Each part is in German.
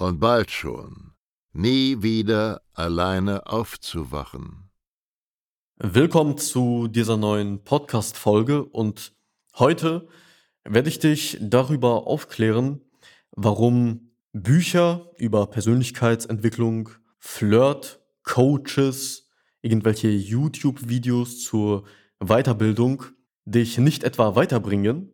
und bald schon nie wieder alleine aufzuwachen. Willkommen zu dieser neuen Podcast-Folge und heute werde ich dich darüber aufklären, warum Bücher über Persönlichkeitsentwicklung, Flirt, Coaches, irgendwelche YouTube-Videos zur Weiterbildung dich nicht etwa weiterbringen,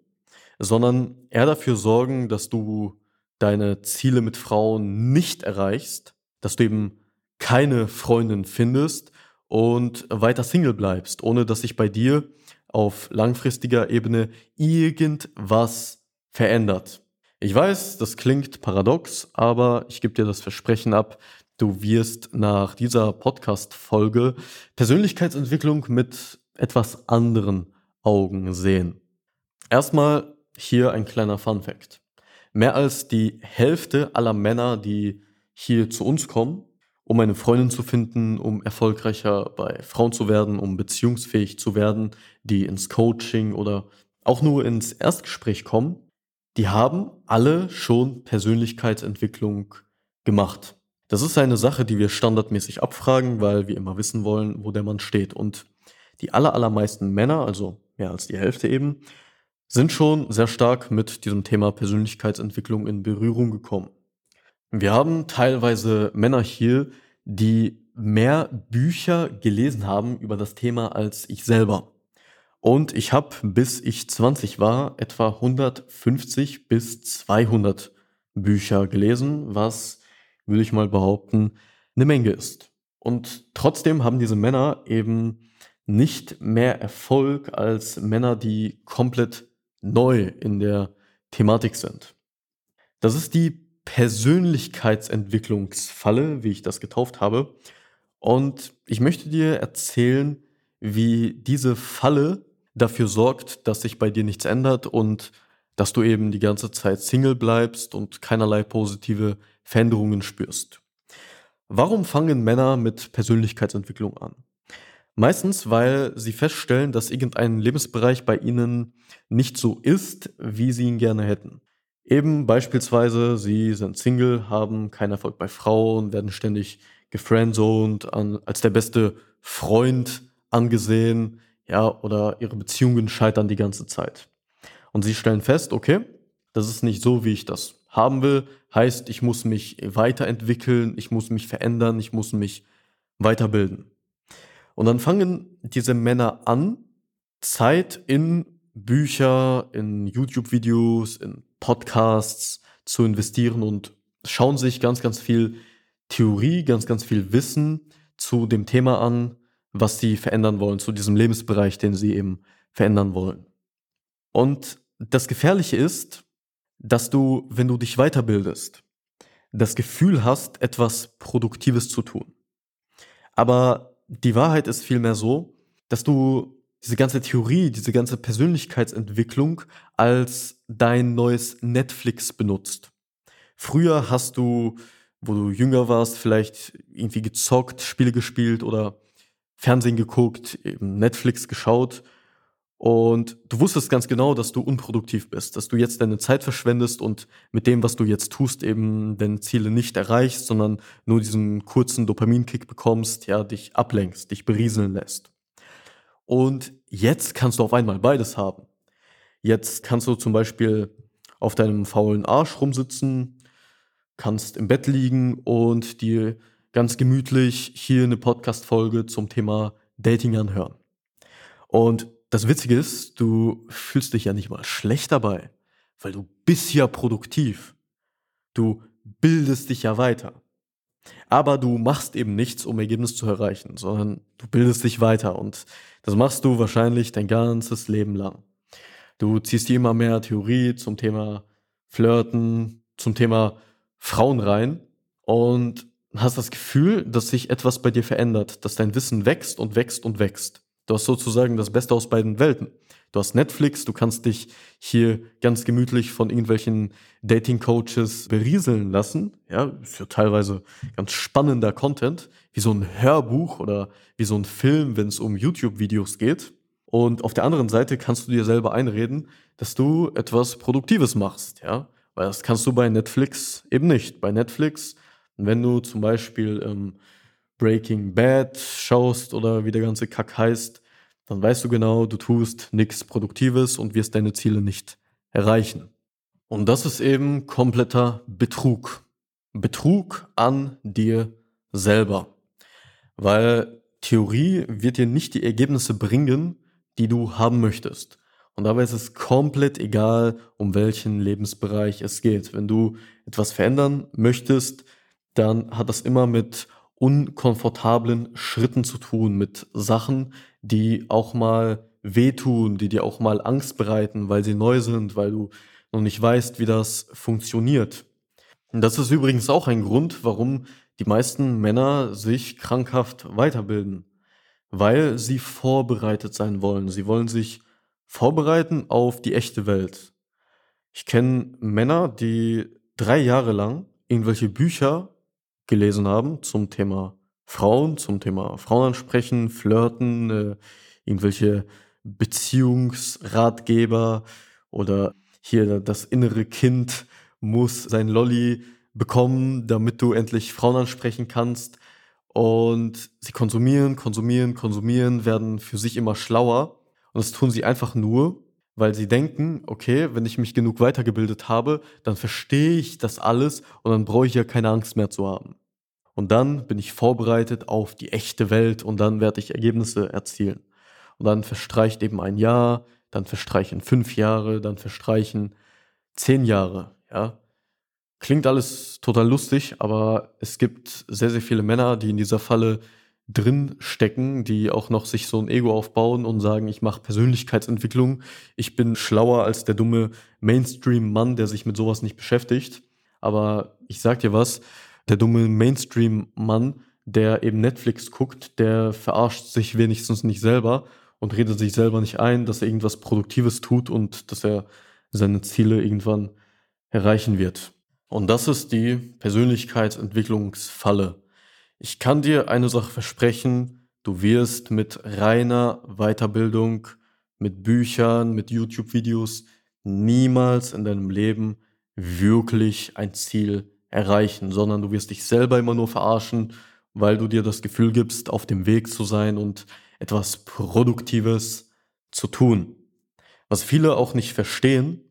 sondern eher dafür sorgen, dass du deine Ziele mit Frauen nicht erreichst, dass du eben keine Freundin findest und weiter Single bleibst, ohne dass sich bei dir auf langfristiger Ebene irgendwas verändert. Ich weiß, das klingt paradox, aber ich gebe dir das Versprechen ab, Du wirst nach dieser Podcast-Folge Persönlichkeitsentwicklung mit etwas anderen Augen sehen. Erstmal hier ein kleiner Fun Fact. Mehr als die Hälfte aller Männer, die hier zu uns kommen, um eine Freundin zu finden, um erfolgreicher bei Frauen zu werden, um beziehungsfähig zu werden, die ins Coaching oder auch nur ins Erstgespräch kommen, die haben alle schon Persönlichkeitsentwicklung gemacht. Das ist eine Sache, die wir standardmäßig abfragen, weil wir immer wissen wollen, wo der Mann steht. Und die aller, allermeisten Männer, also mehr als die Hälfte eben, sind schon sehr stark mit diesem Thema Persönlichkeitsentwicklung in Berührung gekommen. Wir haben teilweise Männer hier, die mehr Bücher gelesen haben über das Thema als ich selber. Und ich habe, bis ich 20 war, etwa 150 bis 200 Bücher gelesen, was würde ich mal behaupten, eine Menge ist. Und trotzdem haben diese Männer eben nicht mehr Erfolg als Männer, die komplett neu in der Thematik sind. Das ist die Persönlichkeitsentwicklungsfalle, wie ich das getauft habe. Und ich möchte dir erzählen, wie diese Falle dafür sorgt, dass sich bei dir nichts ändert und dass du eben die ganze Zeit Single bleibst und keinerlei positive Veränderungen spürst. Warum fangen Männer mit Persönlichkeitsentwicklung an? Meistens, weil sie feststellen, dass irgendein Lebensbereich bei ihnen nicht so ist, wie sie ihn gerne hätten. Eben beispielsweise, sie sind Single, haben keinen Erfolg bei Frauen, werden ständig gefriendzoned, an, als der beste Freund angesehen, ja, oder ihre Beziehungen scheitern die ganze Zeit. Und sie stellen fest, okay, das ist nicht so, wie ich das haben will, heißt, ich muss mich weiterentwickeln, ich muss mich verändern, ich muss mich weiterbilden. Und dann fangen diese Männer an, Zeit in Bücher, in YouTube-Videos, in Podcasts zu investieren und schauen sich ganz, ganz viel Theorie, ganz, ganz viel Wissen zu dem Thema an, was sie verändern wollen, zu diesem Lebensbereich, den sie eben verändern wollen. Und das Gefährliche ist, dass du, wenn du dich weiterbildest, das Gefühl hast, etwas Produktives zu tun. Aber die Wahrheit ist vielmehr so, dass du diese ganze Theorie, diese ganze Persönlichkeitsentwicklung als dein neues Netflix benutzt. Früher hast du, wo du jünger warst, vielleicht irgendwie gezockt, Spiele gespielt oder Fernsehen geguckt, eben Netflix geschaut und du wusstest ganz genau, dass du unproduktiv bist, dass du jetzt deine Zeit verschwendest und mit dem, was du jetzt tust, eben deine Ziele nicht erreichst, sondern nur diesen kurzen Dopaminkick bekommst, ja, dich ablenkst, dich berieseln lässt. Und jetzt kannst du auf einmal beides haben. Jetzt kannst du zum Beispiel auf deinem faulen Arsch rumsitzen, kannst im Bett liegen und dir ganz gemütlich hier eine Podcast-Folge zum Thema Dating anhören. Und das Witzige ist, du fühlst dich ja nicht mal schlecht dabei, weil du bist ja produktiv. Du bildest dich ja weiter. Aber du machst eben nichts, um Ergebnis zu erreichen, sondern du bildest dich weiter und das machst du wahrscheinlich dein ganzes Leben lang. Du ziehst dir immer mehr Theorie zum Thema Flirten, zum Thema Frauen rein und hast das Gefühl, dass sich etwas bei dir verändert, dass dein Wissen wächst und wächst und wächst. Du hast sozusagen das Beste aus beiden Welten. Du hast Netflix, du kannst dich hier ganz gemütlich von irgendwelchen Dating-Coaches berieseln lassen. Ja, ist ja teilweise ganz spannender Content, wie so ein Hörbuch oder wie so ein Film, wenn es um YouTube-Videos geht. Und auf der anderen Seite kannst du dir selber einreden, dass du etwas Produktives machst, ja. Weil das kannst du bei Netflix eben nicht. Bei Netflix, wenn du zum Beispiel ähm, Breaking Bad schaust oder wie der ganze Kack heißt, dann weißt du genau, du tust nichts Produktives und wirst deine Ziele nicht erreichen. Und das ist eben kompletter Betrug. Betrug an dir selber. Weil Theorie wird dir nicht die Ergebnisse bringen, die du haben möchtest. Und dabei ist es komplett egal, um welchen Lebensbereich es geht. Wenn du etwas verändern möchtest, dann hat das immer mit unkomfortablen Schritten zu tun, mit Sachen, die auch mal wehtun, die dir auch mal Angst bereiten, weil sie neu sind, weil du noch nicht weißt, wie das funktioniert. Und das ist übrigens auch ein Grund, warum die meisten Männer sich krankhaft weiterbilden, weil sie vorbereitet sein wollen. Sie wollen sich vorbereiten auf die echte Welt. Ich kenne Männer, die drei Jahre lang irgendwelche Bücher gelesen haben zum Thema Frauen, zum Thema Frauen ansprechen, flirten, äh, irgendwelche Beziehungsratgeber oder hier das innere Kind muss sein Lolly bekommen, damit du endlich Frauen ansprechen kannst. Und sie konsumieren, konsumieren, konsumieren, werden für sich immer schlauer. Und das tun sie einfach nur, weil sie denken, okay, wenn ich mich genug weitergebildet habe, dann verstehe ich das alles und dann brauche ich ja keine Angst mehr zu haben. Und dann bin ich vorbereitet auf die echte Welt und dann werde ich Ergebnisse erzielen. Und dann verstreicht eben ein Jahr, dann verstreichen fünf Jahre, dann verstreichen zehn Jahre, ja. Klingt alles total lustig, aber es gibt sehr, sehr viele Männer, die in dieser Falle drin stecken, die auch noch sich so ein Ego aufbauen und sagen, ich mache Persönlichkeitsentwicklung, ich bin schlauer als der dumme Mainstream-Mann, der sich mit sowas nicht beschäftigt. Aber ich sag dir was, der dumme Mainstream-Mann, der eben Netflix guckt, der verarscht sich wenigstens nicht selber und redet sich selber nicht ein, dass er irgendwas Produktives tut und dass er seine Ziele irgendwann erreichen wird. Und das ist die Persönlichkeitsentwicklungsfalle. Ich kann dir eine Sache versprechen, du wirst mit reiner Weiterbildung, mit Büchern, mit YouTube-Videos niemals in deinem Leben wirklich ein Ziel erreichen, sondern du wirst dich selber immer nur verarschen, weil du dir das Gefühl gibst, auf dem Weg zu sein und etwas Produktives zu tun. Was viele auch nicht verstehen,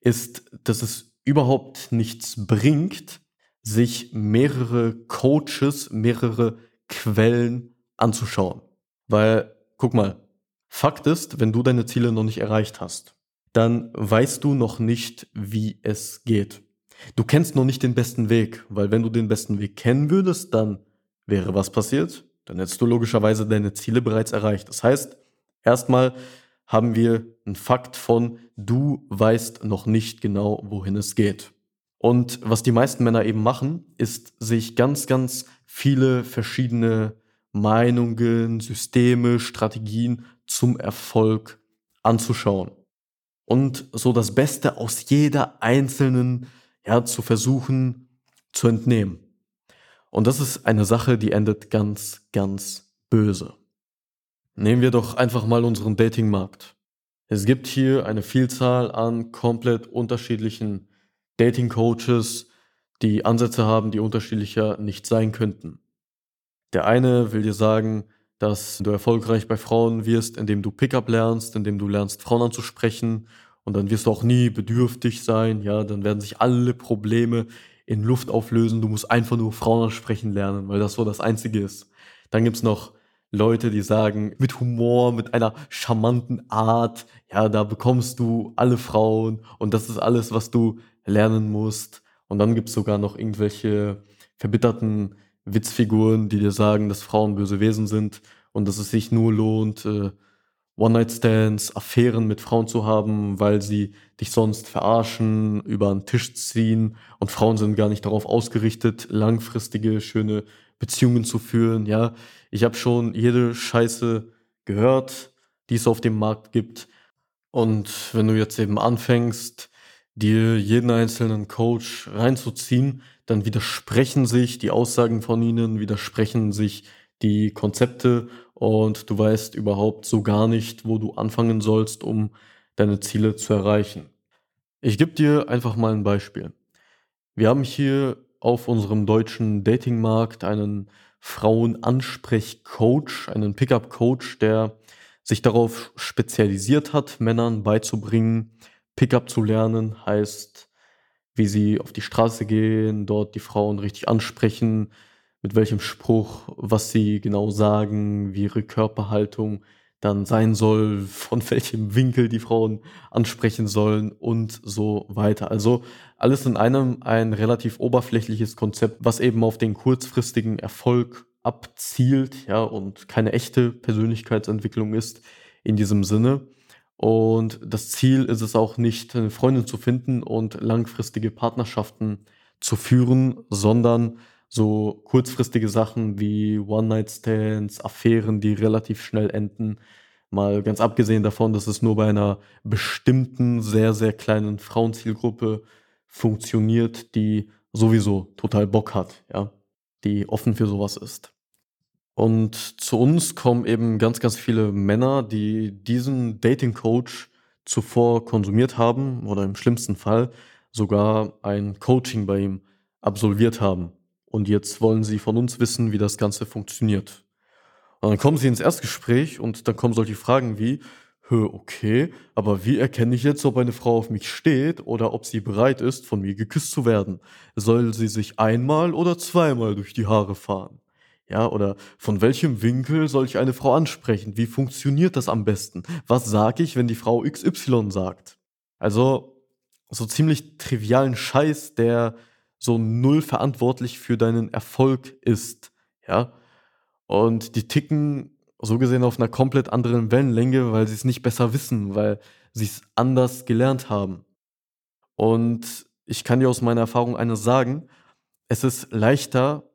ist, dass es überhaupt nichts bringt, sich mehrere Coaches, mehrere Quellen anzuschauen. Weil, guck mal, Fakt ist, wenn du deine Ziele noch nicht erreicht hast, dann weißt du noch nicht, wie es geht. Du kennst noch nicht den besten Weg, weil wenn du den besten Weg kennen würdest, dann wäre was passiert? Dann hättest du logischerweise deine Ziele bereits erreicht. Das heißt, erstmal haben wir einen Fakt von, du weißt noch nicht genau, wohin es geht. Und was die meisten Männer eben machen, ist sich ganz, ganz viele verschiedene Meinungen, Systeme, Strategien zum Erfolg anzuschauen. Und so das Beste aus jeder einzelnen, ja, zu versuchen zu entnehmen. Und das ist eine Sache, die endet ganz, ganz böse. Nehmen wir doch einfach mal unseren Datingmarkt. Es gibt hier eine Vielzahl an komplett unterschiedlichen Dating-Coaches, die Ansätze haben, die unterschiedlicher nicht sein könnten. Der eine will dir sagen, dass du erfolgreich bei Frauen wirst, indem du Pickup lernst, indem du lernst, Frauen anzusprechen und dann wirst du auch nie bedürftig sein, ja, dann werden sich alle Probleme in Luft auflösen, du musst einfach nur Frauen ansprechen lernen, weil das so das Einzige ist. Dann gibt's noch Leute, die sagen, mit Humor, mit einer charmanten Art, ja, da bekommst du alle Frauen und das ist alles, was du lernen musst. Und dann gibt's sogar noch irgendwelche verbitterten Witzfiguren, die dir sagen, dass Frauen böse Wesen sind und dass es sich nur lohnt, äh, One-Night-Stands, Affären mit Frauen zu haben, weil sie dich sonst verarschen, über den Tisch ziehen und Frauen sind gar nicht darauf ausgerichtet, langfristige, schöne Beziehungen zu führen. Ja, ich habe schon jede Scheiße gehört, die es auf dem Markt gibt. Und wenn du jetzt eben anfängst, dir jeden einzelnen Coach reinzuziehen, dann widersprechen sich die Aussagen von ihnen, widersprechen sich die Konzepte und du weißt überhaupt so gar nicht, wo du anfangen sollst, um deine Ziele zu erreichen. Ich gebe dir einfach mal ein Beispiel. Wir haben hier auf unserem deutschen Datingmarkt einen Frauenansprechcoach, einen Pickup-Coach, der sich darauf spezialisiert hat, Männern beizubringen, Pickup zu lernen, heißt, wie sie auf die Straße gehen, dort die Frauen richtig ansprechen, mit welchem Spruch, was sie genau sagen, wie ihre Körperhaltung dann sein soll, von welchem Winkel die Frauen ansprechen sollen und so weiter. Also alles in einem ein relativ oberflächliches Konzept, was eben auf den kurzfristigen Erfolg abzielt, ja, und keine echte Persönlichkeitsentwicklung ist in diesem Sinne. Und das Ziel ist es auch nicht, eine Freundin zu finden und langfristige Partnerschaften zu führen, sondern so kurzfristige Sachen wie One-Night-Stands, Affären, die relativ schnell enden. Mal ganz abgesehen davon, dass es nur bei einer bestimmten, sehr, sehr kleinen Frauenzielgruppe funktioniert, die sowieso total Bock hat, ja, die offen für sowas ist. Und zu uns kommen eben ganz, ganz viele Männer, die diesen Dating Coach zuvor konsumiert haben oder im schlimmsten Fall sogar ein Coaching bei ihm absolviert haben. Und jetzt wollen sie von uns wissen, wie das Ganze funktioniert. Und dann kommen sie ins Erstgespräch und dann kommen solche Fragen wie, okay, aber wie erkenne ich jetzt, ob eine Frau auf mich steht oder ob sie bereit ist, von mir geküsst zu werden? Soll sie sich einmal oder zweimal durch die Haare fahren? Ja, oder von welchem Winkel soll ich eine Frau ansprechen? Wie funktioniert das am besten? Was sage ich, wenn die Frau XY sagt? Also, so ziemlich trivialen Scheiß, der so null verantwortlich für deinen Erfolg ist, ja. Und die ticken so gesehen auf einer komplett anderen Wellenlänge, weil sie es nicht besser wissen, weil sie es anders gelernt haben. Und ich kann dir aus meiner Erfahrung eines sagen, es ist leichter,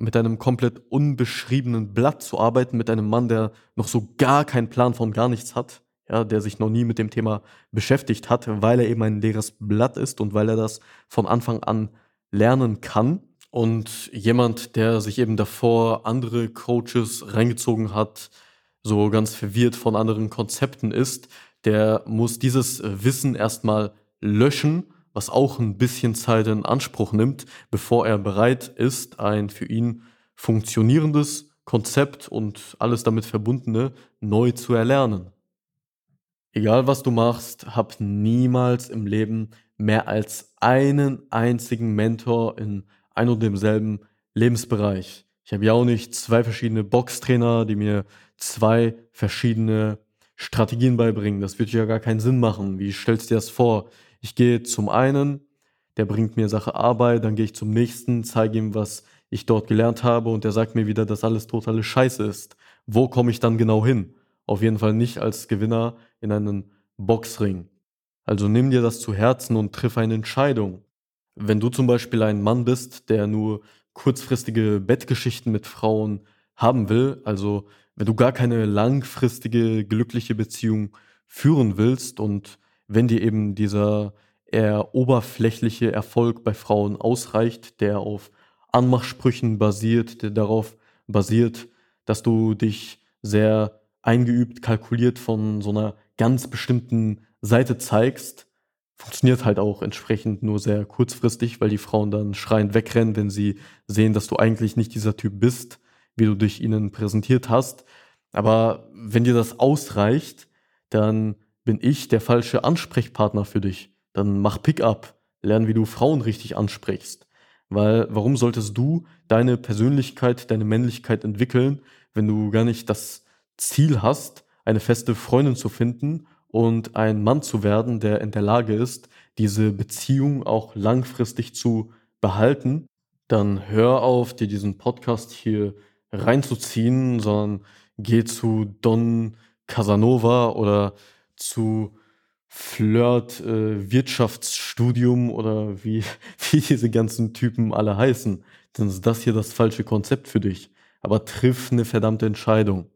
mit einem komplett unbeschriebenen Blatt zu arbeiten, mit einem Mann, der noch so gar keinen Plan von gar nichts hat, ja, der sich noch nie mit dem Thema beschäftigt hat, weil er eben ein leeres Blatt ist und weil er das von Anfang an lernen kann. Und jemand, der sich eben davor andere Coaches reingezogen hat, so ganz verwirrt von anderen Konzepten ist, der muss dieses Wissen erstmal löschen, was auch ein bisschen Zeit in Anspruch nimmt, bevor er bereit ist, ein für ihn funktionierendes Konzept und alles damit verbundene neu zu erlernen. Egal was du machst, hab niemals im Leben mehr als einen einzigen Mentor in ein und demselben Lebensbereich. Ich habe ja auch nicht zwei verschiedene Boxtrainer, die mir zwei verschiedene Strategien beibringen. Das würde ja gar keinen Sinn machen. Wie stellst du dir das vor? Ich gehe zum einen, der bringt mir Sache Arbeit, dann gehe ich zum nächsten, zeige ihm, was ich dort gelernt habe und der sagt mir wieder, dass alles totale Scheiße ist. Wo komme ich dann genau hin? Auf jeden Fall nicht als Gewinner in einen Boxring. Also nimm dir das zu Herzen und triff eine Entscheidung. Wenn du zum Beispiel ein Mann bist, der nur kurzfristige Bettgeschichten mit Frauen haben will, also wenn du gar keine langfristige glückliche Beziehung führen willst und wenn dir eben dieser eher oberflächliche Erfolg bei Frauen ausreicht, der auf Anmachsprüchen basiert, der darauf basiert, dass du dich sehr eingeübt, kalkuliert von so einer ganz bestimmten Seite zeigst, funktioniert halt auch entsprechend nur sehr kurzfristig, weil die Frauen dann schreiend wegrennen, wenn sie sehen, dass du eigentlich nicht dieser Typ bist, wie du dich ihnen präsentiert hast. Aber wenn dir das ausreicht, dann bin ich der falsche Ansprechpartner für dich. Dann mach Pickup, lern, wie du Frauen richtig ansprichst. Weil warum solltest du deine Persönlichkeit, deine Männlichkeit entwickeln, wenn du gar nicht das Ziel hast, eine feste Freundin zu finden und ein Mann zu werden, der in der Lage ist, diese Beziehung auch langfristig zu behalten, dann hör auf, dir diesen Podcast hier reinzuziehen, sondern geh zu Don Casanova oder zu Flirt äh, Wirtschaftsstudium oder wie, wie diese ganzen Typen alle heißen, dann ist das hier das falsche Konzept für dich. Aber triff eine verdammte Entscheidung.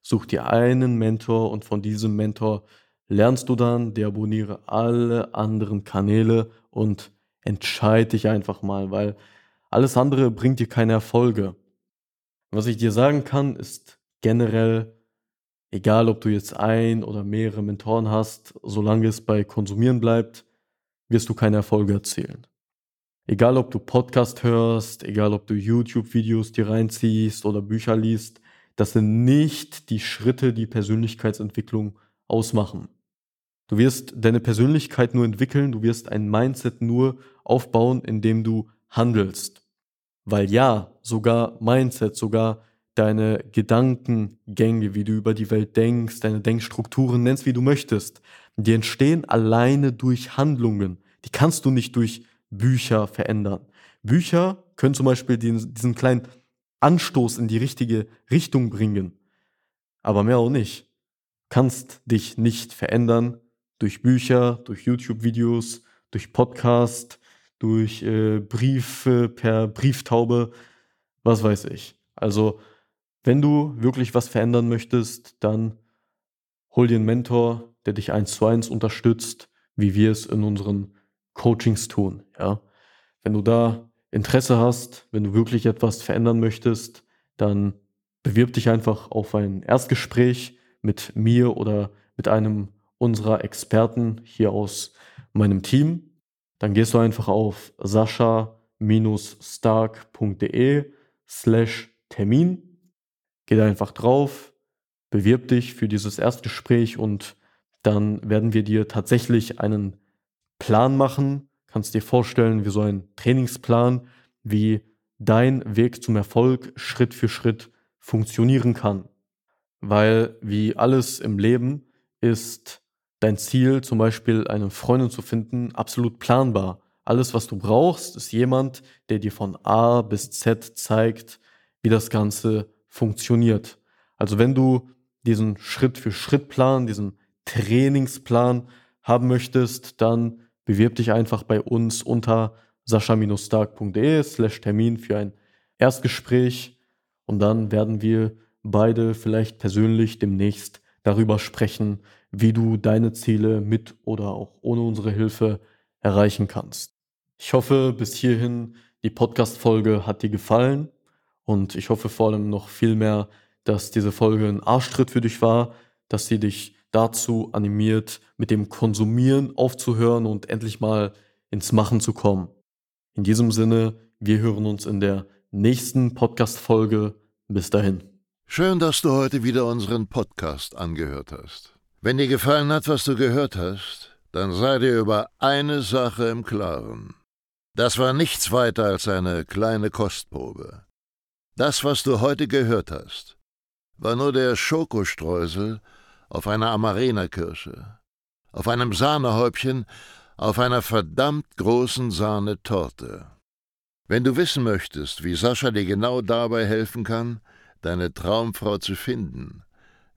Such dir einen Mentor und von diesem Mentor lernst du dann, deabonniere alle anderen Kanäle und entscheide dich einfach mal, weil alles andere bringt dir keine Erfolge. Was ich dir sagen kann, ist generell, egal ob du jetzt ein oder mehrere Mentoren hast, solange es bei Konsumieren bleibt, wirst du keine Erfolge erzielen. Egal ob du Podcast hörst, egal ob du YouTube-Videos dir reinziehst oder Bücher liest, das sind nicht die Schritte, die Persönlichkeitsentwicklung ausmachen. Du wirst deine Persönlichkeit nur entwickeln, du wirst ein Mindset nur aufbauen, indem du handelst. Weil ja, sogar Mindset, sogar deine Gedankengänge, wie du über die Welt denkst, deine Denkstrukturen, nennst wie du möchtest, die entstehen alleine durch Handlungen. Die kannst du nicht durch Bücher verändern. Bücher können zum Beispiel diesen, diesen kleinen Anstoß in die richtige Richtung bringen, aber mehr auch nicht. Kannst dich nicht verändern durch Bücher, durch YouTube-Videos, durch Podcast, durch äh, Briefe per Brieftaube, was weiß ich. Also wenn du wirklich was verändern möchtest, dann hol dir einen Mentor, der dich eins zu eins unterstützt, wie wir es in unseren Coachings tun. Ja, wenn du da Interesse hast, wenn du wirklich etwas verändern möchtest, dann bewirb dich einfach auf ein Erstgespräch mit mir oder mit einem unserer Experten hier aus meinem Team. Dann gehst du einfach auf sascha-stark.de slash Termin Geh da einfach drauf, bewirb dich für dieses Erstgespräch und dann werden wir dir tatsächlich einen Plan machen. Kannst dir vorstellen, wie so ein Trainingsplan, wie dein Weg zum Erfolg Schritt für Schritt funktionieren kann. Weil wie alles im Leben ist dein Ziel, zum Beispiel eine Freundin zu finden, absolut planbar. Alles, was du brauchst, ist jemand, der dir von A bis Z zeigt, wie das Ganze funktioniert. Also wenn du diesen Schritt-für-Schritt-Plan, diesen Trainingsplan haben möchtest, dann bewirb dich einfach bei uns unter sascha-stark.de slash Termin für ein Erstgespräch und dann werden wir beide vielleicht persönlich demnächst darüber sprechen, wie du deine Ziele mit oder auch ohne unsere Hilfe erreichen kannst. Ich hoffe, bis hierhin die Podcast-Folge hat dir gefallen. Und ich hoffe vor allem noch viel mehr, dass diese Folge ein Arschtritt für dich war, dass sie dich dazu animiert, mit dem Konsumieren aufzuhören und endlich mal ins Machen zu kommen. In diesem Sinne, wir hören uns in der nächsten Podcast-Folge. Bis dahin. Schön, dass du heute wieder unseren Podcast angehört hast. Wenn dir gefallen hat, was du gehört hast, dann sei dir über eine Sache im Klaren. Das war nichts weiter als eine kleine Kostprobe. Das, was du heute gehört hast, war nur der Schokostreusel auf einer Amarena-Kirsche, auf einem Sahnehäubchen, auf einer verdammt großen Sahnetorte. Wenn du wissen möchtest, wie Sascha dir genau dabei helfen kann, deine Traumfrau zu finden,